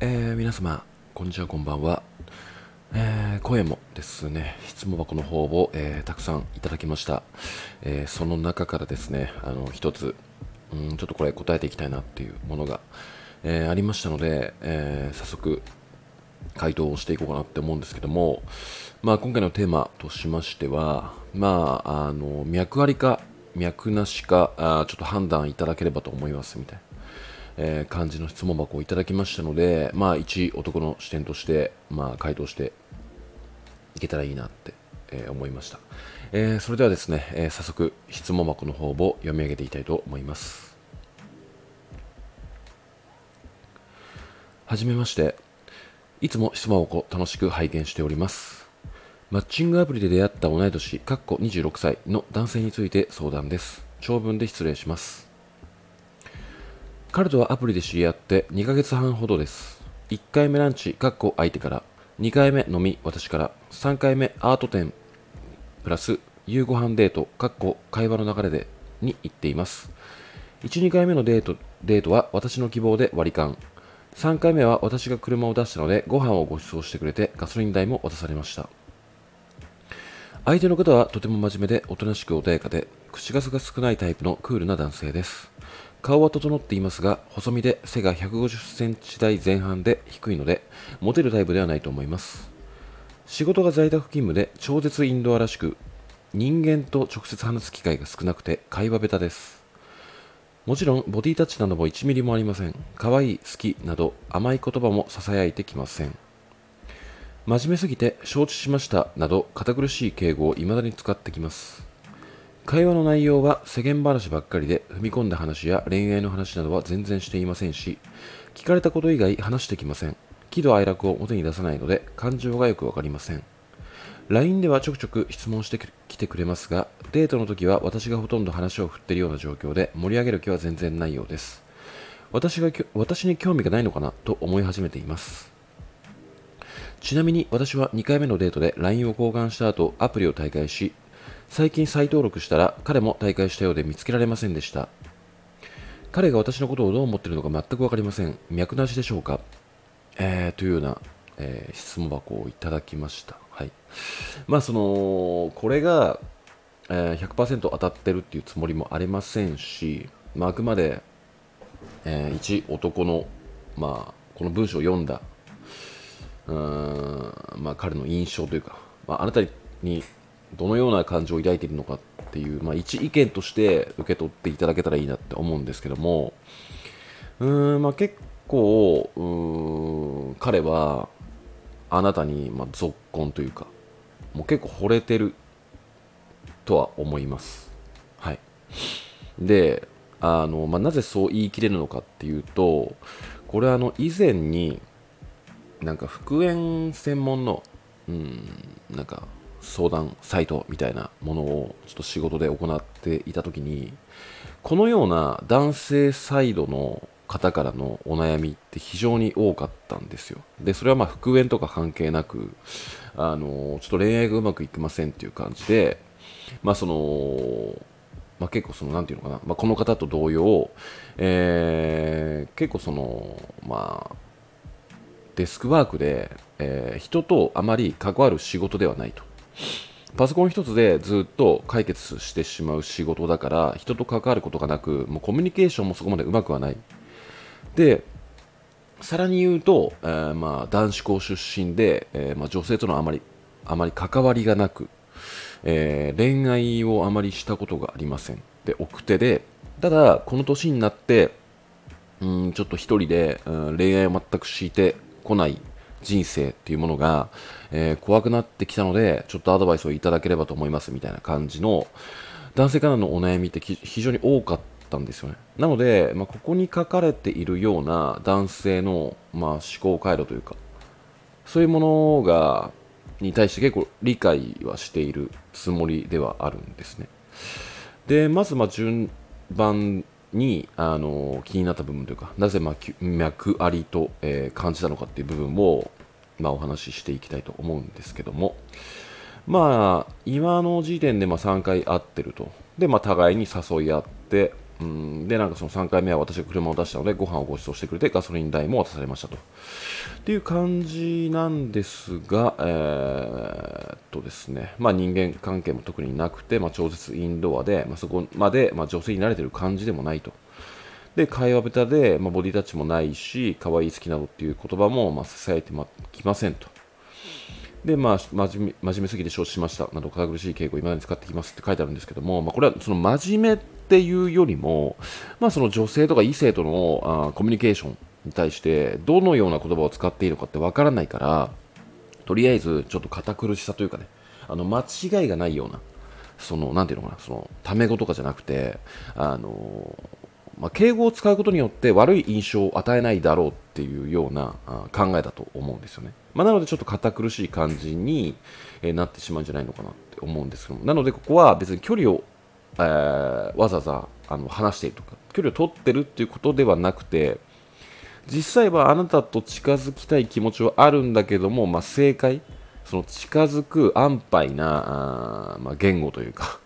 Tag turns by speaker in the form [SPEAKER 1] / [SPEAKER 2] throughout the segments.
[SPEAKER 1] えー、皆様、こんにちは、こんばんは。えー、声もですね、質問箱の方を、えー、たくさんいただきました。え、その中からですね、あの、一つ、うん、ちょっとこれ答えていきたいなっていうものが、え、ありましたので、え、早速、回答をしていこうかなって思うんですけども、まあ、今回のテーマとしましては、まあ、あの、脈ありか、脈なしか、あちょっと判断いただければと思いますみたいな。えー、感じの質問箱をいただきましたので、まあ、一男の視点として、まあ、回答していけたらいいなって、えー、思いました、えー、それではですね、え早速質問箱の方を読み上げていきたいと思いますはじめましていつも質問箱楽しく拝見しておりますマッチングアプリで出会った同い年、かっこ26歳の男性について相談です。長文で失礼します。彼とはアプリで知り合って2ヶ月半ほどです。1回目ランチ、かっこ相手から、2回目飲み、私から、3回目アート展、プラス夕ご飯デート、かっこ会話の流れで、に行っています。1、2回目のデートデートは私の希望で割り勘。3回目は私が車を出したのでご飯をご馳走してくれてガソリン代も渡されました。相手の方はとても真面目でおとなしく穏やかで口数が少ないタイプのクールな男性です。顔は整っていますが、細身で背が150センチ台前半で低いので、モテるタイプではないと思います。仕事が在宅勤務で超絶インドアらしく、人間と直接話す機会が少なくて会話下手です。もちろん、ボディタッチなども1ミリもありません。可愛い、好きなど甘い言葉も囁いてきません。真面目すぎて承知しましたなど堅苦しい敬語を未だに使ってきます。会話の内容は世間話ばっかりで踏み込んだ話や恋愛の話などは全然していませんし聞かれたこと以外話してきません。喜怒哀楽を表に出さないので感情がよくわかりません。LINE ではちょくちょく質問してきてくれますがデートの時は私がほとんど話を振っているような状況で盛り上げる気は全然ないようです。私が私に興味がないのかなと思い始めています。ちなみに私は2回目のデートで LINE を交換した後アプリを退会し最近再登録したら彼も退会したようで見つけられませんでした。彼が私のことをどう思っているのか全く分かりません。脈なしでしょうか、えー、というような、えー、質問箱をいただきました。はい。まあそのこれが、えー、100%当たってるっていうつもりもありませんし、まあ、あくまで、えー、一男の、まあ、この文章を読んだうん、まあ、彼の印象というか、まあ、あなたにどのような感情を抱いているのかっていう、まあ、一意見として受け取っていただけたらいいなって思うんですけどもうーん、まあ、結構うーん彼はあなたに、まあ、ぞっこんというかもう結構惚れてるとは思います。はい。であの、まあ、なぜそう言い切れるのかっていうとこれはあの以前になんか復縁専門のうんなんか相談サイトみたいなものをちょっと仕事で行っていた時にこのような男性サイドの方からのお悩みって非常に多かったんですよでそれはまあ復縁とか関係なくあのちょっと恋愛がうまくいきませんっていう感じでまあそのまあ、結構その、なんていうのかな、まあ、この方と同様、えー、結構その、まあ、デスクワークで、えー、人とあまり関わる仕事ではないと。パソコン一つでずっと解決してしまう仕事だから人と関わることがなくもうコミュニケーションもそこまでうまくはない。でさらに言うと、えー、まあ男子校出身で、えー、まあ、女性とのあまりあまり関わりがなく、えー、恋愛をあまりしたことがありません。で奥手でただこの年になってうんちょっと一人で、うん、恋愛を全く敷いてこない。人生っていうものが、えー、怖くなってきたので、ちょっとアドバイスをいただければと思いますみたいな感じの、男性からのお悩みって非常に多かったんですよね。なので、まあ、ここに書かれているような男性の、まあ、思考回路というか、そういうものが、に対して結構理解はしているつもりではあるんですね。で、まずま順番にあの気になった部分というか、なぜ、ま、脈ありと、えー、感じたのかっていう部分を、まあ、お話ししていきたいと思うんですけども、まあ、今の時点でま3回会ってると。で、まあ、互いに誘い合って、うん、でなんかその3回目は私が車を出したのでご飯をご馳走してくれてガソリン代も渡されましたと。っていう感じなんですが、えー、っとですね。まあ、人間関係も特になくて、まあ、超絶インドアで、まあ、そこまで、ま女性に慣れてる感じでもないと。で会話下手で、まボディタッチもないし可愛い好きなどっていう言葉も、ま支えてきませんと。で、まあ、真面目真面目すぎて承知しましたなど、堅苦しい敬語を今まで使ってきますって書いてあるんですけども、まあ、これはその真面目っていうよりも、まあ、その女性とか異性とのあコミュニケーションに対して、どのような言葉を使っていいのかってわからないから、とりあえずちょっと堅苦しさというかね、あの間違いがないような、その、なんていうのかな、その、タメ語とかじゃなくて、あのまあ、敬語を使うことによって悪い印象を与えないだろうっていうような考えだと思うんですよね。まあ、なのでちょっと堅苦しい感じに、えなってしまうんじゃないのかなって思うんですけども。なのでここは別に距離を、えー、わざわざあの話しているとか距離を取ってるっていうことではなくて実際はあなたと近づきたい気持ちはあるんだけども、まあ、正解その近づく安牌なあ、まあ、言語というか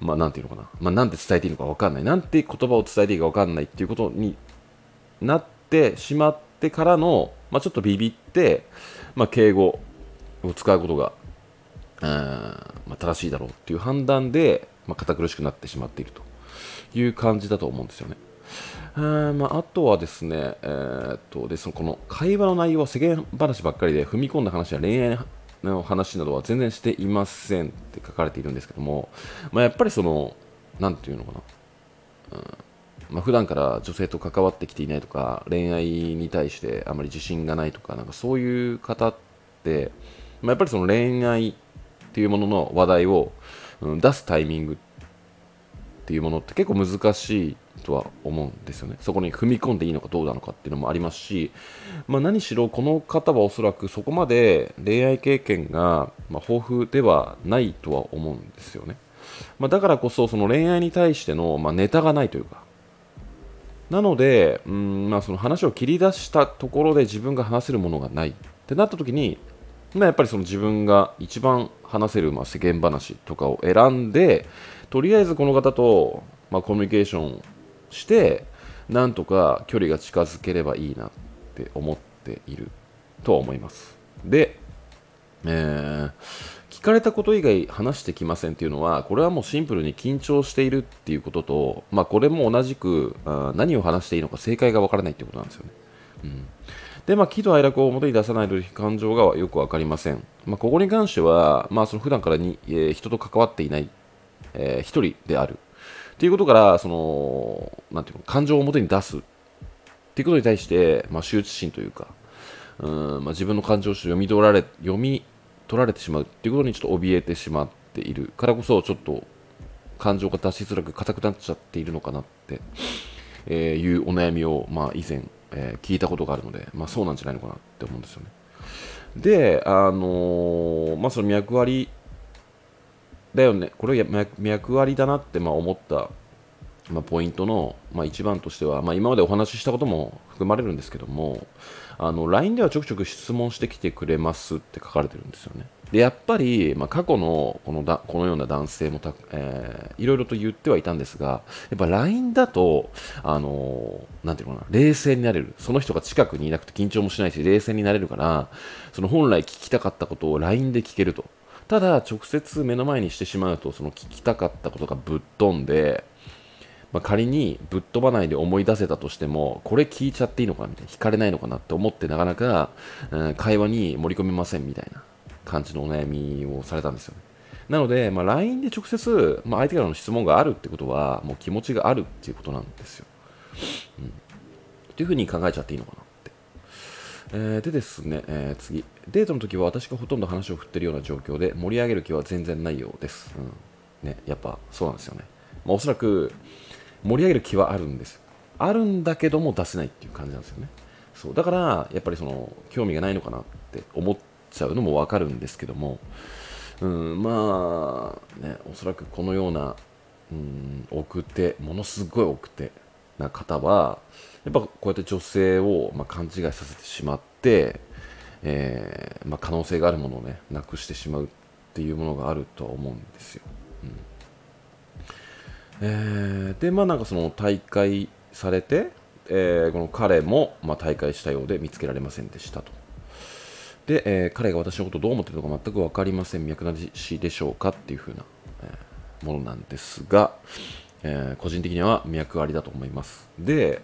[SPEAKER 1] まあ、なんていうのかな、まあ、なんて伝えていいのか分かんない、なんて言葉を伝えていいか分かんないっていうことになってしまってからの、まあ、ちょっとビビって、まあ、敬語を使うことが、まあ、正しいだろうっていう判断で、まあ、堅苦しくなってしまっているという感じだと思うんですよね。あ,、まあ、あとはですね、えー、っとでそのこの会話の内容は世間話ばっかりで踏み込んだ話や恋愛の話などは全然していませんって書かれているんですけども、まあ、やっぱりその、なんていうのかな、うんまあ、普段から女性と関わってきていないとか、恋愛に対してあまり自信がないとか、なんかそういう方って、まあ、やっぱりその恋愛っていうものの話題を、うん、出すタイミングっていうものって結構難しいとは思うんですよね。そこに踏み込んでいいのかどうなのかっていうのもありますし、まあ、何しろこの方はおそらくそこまで恋愛経験が、ま豊富ではないとは思うんですよね。ま、だからこそその恋愛に対しての、まネタがないというか、なので、うんまあ、その話を切り出したところで自分が話せるものがないってなった時に、まあ、やっぱりその自分が一番話せる、まあ、世間話とかを選んでとりあえずこの方と、まあ、コミュニケーションしてなんとか距離が近づければいいなって思っていると思います。で、えー、聞かれたこと以外話してきませんっていうのはこれはもうシンプルに緊張しているっていうことと、まあ、これも同じくあ何を話していいのか正解がわからないっていうことなんですよね、うん。で、まあ、喜怒哀楽を表に出さないという感情がよく分かりません。まあ、ここに関しては、まあ、その普段からに、えー、人と関わっていない、えー、一人である。っていうことから、その、なんていうの、感情を表に出すっていうことに対して、まあ、羞恥心というか、うんまあ、自分の感情を読み取られ、読み取られてしまうっていうことにちょっと怯えてしまっているからこそ、ちょっと感情が出しづらく硬くなっちゃっているのかなって、え、いうお悩みを、まあ、以前、え、聞いたことがあるので、まあ、そうなんじゃないのかなって思うんですよね。で、あのー、まあ、その脈割だよね、これは脈割だなってまあ思った、まあ、ポイントの、まあ、一番としては、まあ、今までお話ししたことも含まれるんですけども、あの LINE ではちょくちょく質問してきてくれますって書かれてるんですよね。でやっぱり、まあ、過去のこのだこのような男性もた、えー、いろいろと言ってはいたんですが、やっぱ LINE だと、あのー、なんていうのかな、冷静になれる。その人が近くにいなくて緊張もしないし、冷静になれるから、その本来聞きたかったことを LINE で聞けると。ただ直接目の前にしてしまうとその聞きたかったことがぶっ飛んで、まあ、仮にぶっ飛ばないで思い出せたとしてもこれ聞いちゃっていいのかなみたいな引かれないのかなって思ってなかなか、うん、会話に盛り込めませんみたいな感じのお悩みをされたんですよねなので、まあ、LINE で直接、まあ、相手からの質問があるってことはもう気持ちがあるっていうことなんですよ、うん、っていうふうに考えちゃっていいのかなえー、でですね、えー、次。デートの時は私がほとんど話を振ってるような状況で盛り上げる気は全然ないようです。うん。ね、やっぱそうなんですよね。まあ、おそらく盛り上げる気はあるんです。あるんだけども出せないっていう感じなんですよね。そう。だから、やっぱりその、興味がないのかなって思っちゃうのもわかるんですけども、うん、まあ、ね、おそらくこのような、うん、奥手、ものすごい奥手な方は、やっぱこうやって女性を、ま勘違いさせてしまって、えー、まあ、可能性があるものをねなくしてしまうっていうものがあるとは思うんですよ。うんえーでまあなんかその大会されて、えーこの彼も、まあ、大会したようで見つけられませんでしたと。で、えー彼が私のことをどう思っているのか全く分かりません。脈なしでしょうかっていう風な、えーものなんですが、えー個人的には脈ありだと思います。で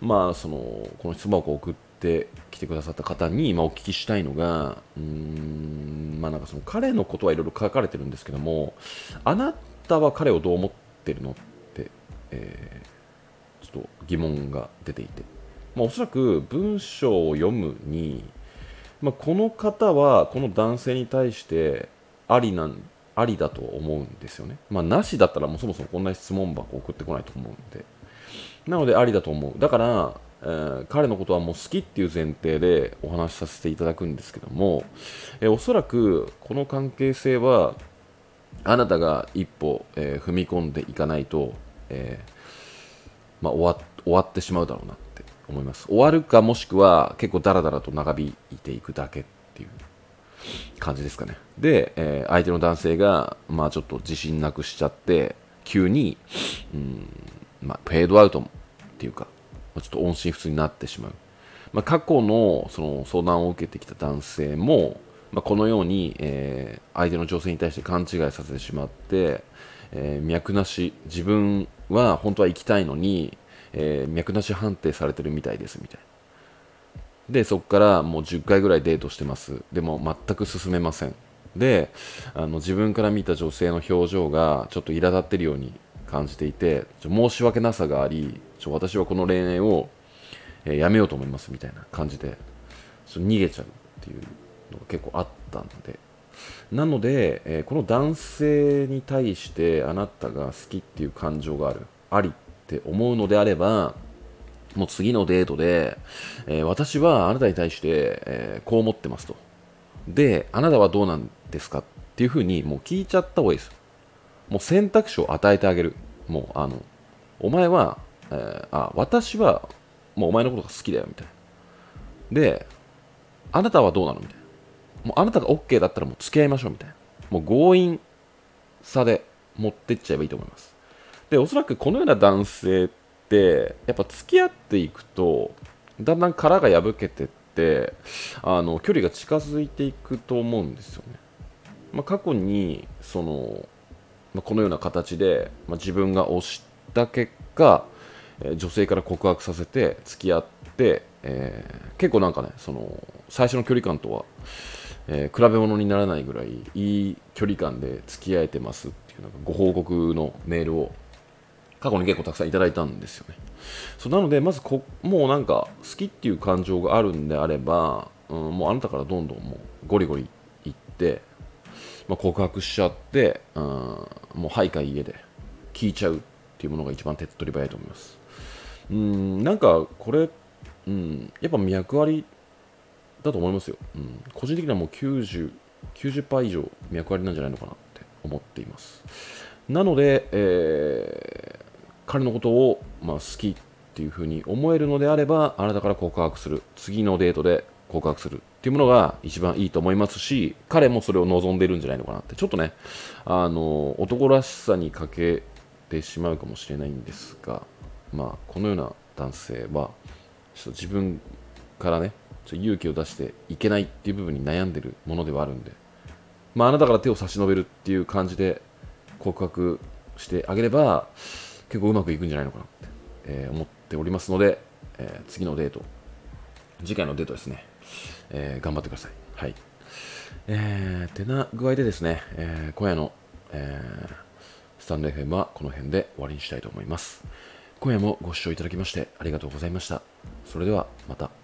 [SPEAKER 1] まあそのこの質問を送ってきてくださった方に、まあ、お聞きしたいのがうーんまあなんかその彼のことはいろいろ書かれてるんですけどもあなたは彼をどう思っててるのって、えーちょっと疑問が出ていて、まあ、おそらく文章を読むに、まあ、この方はこの男性に対してありなんありだと思うんですよね、まあ、なしだったらもうそもそもこんな質問箱送ってこないと思うんで。なのでありだと思う。だから、えー彼のことはもう好きっていう前提でお話しさせていただくんですけども、えーおそらくこの関係性はあなたが一歩、えー踏み込んでいかないと、えーまあ、終わ終わってしまうだろうなって思います。終わるかもしくは結構ダラダラと長引いていくだけっていう感じですかね。で、えー相手の男性が、まあ、ちょっと自信なくしちゃって急に、うんまあ、フェードアウトっていうか、まちょっと音信不通になってしまう、まあ、過去のその相談を受けてきた男性も、まあ、このように、えー相手の女性に対して勘違いさせてしまって、えー脈なし自分は本当は行きたいのに、えー脈なし判定されてるみたいですみたいな。でそこからもう10回ぐらいデートしてます。でも全く進めません。であの自分から見た女性の表情がちょっと苛立ってるように感じていて申し訳なさがありちょ私はこの恋愛を、えーやめようと思いますみたいな感じでちょ逃げちゃうっていう。のが結構あったんでなので、えーこの男性に対してあなたが好きっていう感情があるありって思うのであればもう次のデートで、えー私はあなたに対して、えーこう思ってますと。で、あなたはどうなんですかっていうふうにもう聞いちゃった方がいいです。もう選択肢を与えてあげる。もう、あの、お前は、えーあ、私はもうお前のことが好きだよみたいな。で、あなたはどうなの？みたいな。もうあなたが OK だったらもう付き合いましょうみたいな。もう強引さで持ってっちゃえばいいと思います。でおそらくこのような男性ってやっぱ付き合っていくとだんだん殻が破けてってあの距離が近づいていくと思うんですよね、まあ、過去にその、まあ、このような形で、まあ、自分が推した結果、え女性から告白させて付き合って、えー結構なんかねその最初の距離感とはえー比べ物にならないぐらいいい距離感で付き合えてますっていうなんかご報告のメールを過去に結構たくさんいただいたんですよね。そうなのでまずこもうなんか好きっていう感情があるんであれば、うん、もうあなたからどんどんもうゴリゴリいって、まあ、告白しちゃって、うん、もうはいか家で聞いちゃうっていうものが一番手っ取り早いと思います。うんなんかこれ、うん、やっぱ脈ありだと思いますよ、うん、個人的にはもう90 90%以上脈ありなんじゃないのかなって思っています。なので、えー彼のことを、まあ、好きっていうふうに思えるのであればあなたから告白する。次のデートで告白するっていうものが一番いいと思いますし彼もそれを望んでるんじゃないのかなって。ちょっとねあの男らしさに欠けてしまうかもしれないんですが、まあ、このような男性はちょっと自分からねちょ勇気を出していけないっていう部分に悩んでるものではあるんで、まあ、あなたから手を差し伸べるっていう感じで告白してあげれば結構うまくいくんじゃないのかなって、えー思っておりますので、えー次のデート。次回のデートですね、えー頑張ってください。はい。えー、てな具合でですね、えー今夜の、えスタンド FM はこの辺で終わりにしたいと思います。今夜もご視聴いただきましてありがとうございました。それではまた。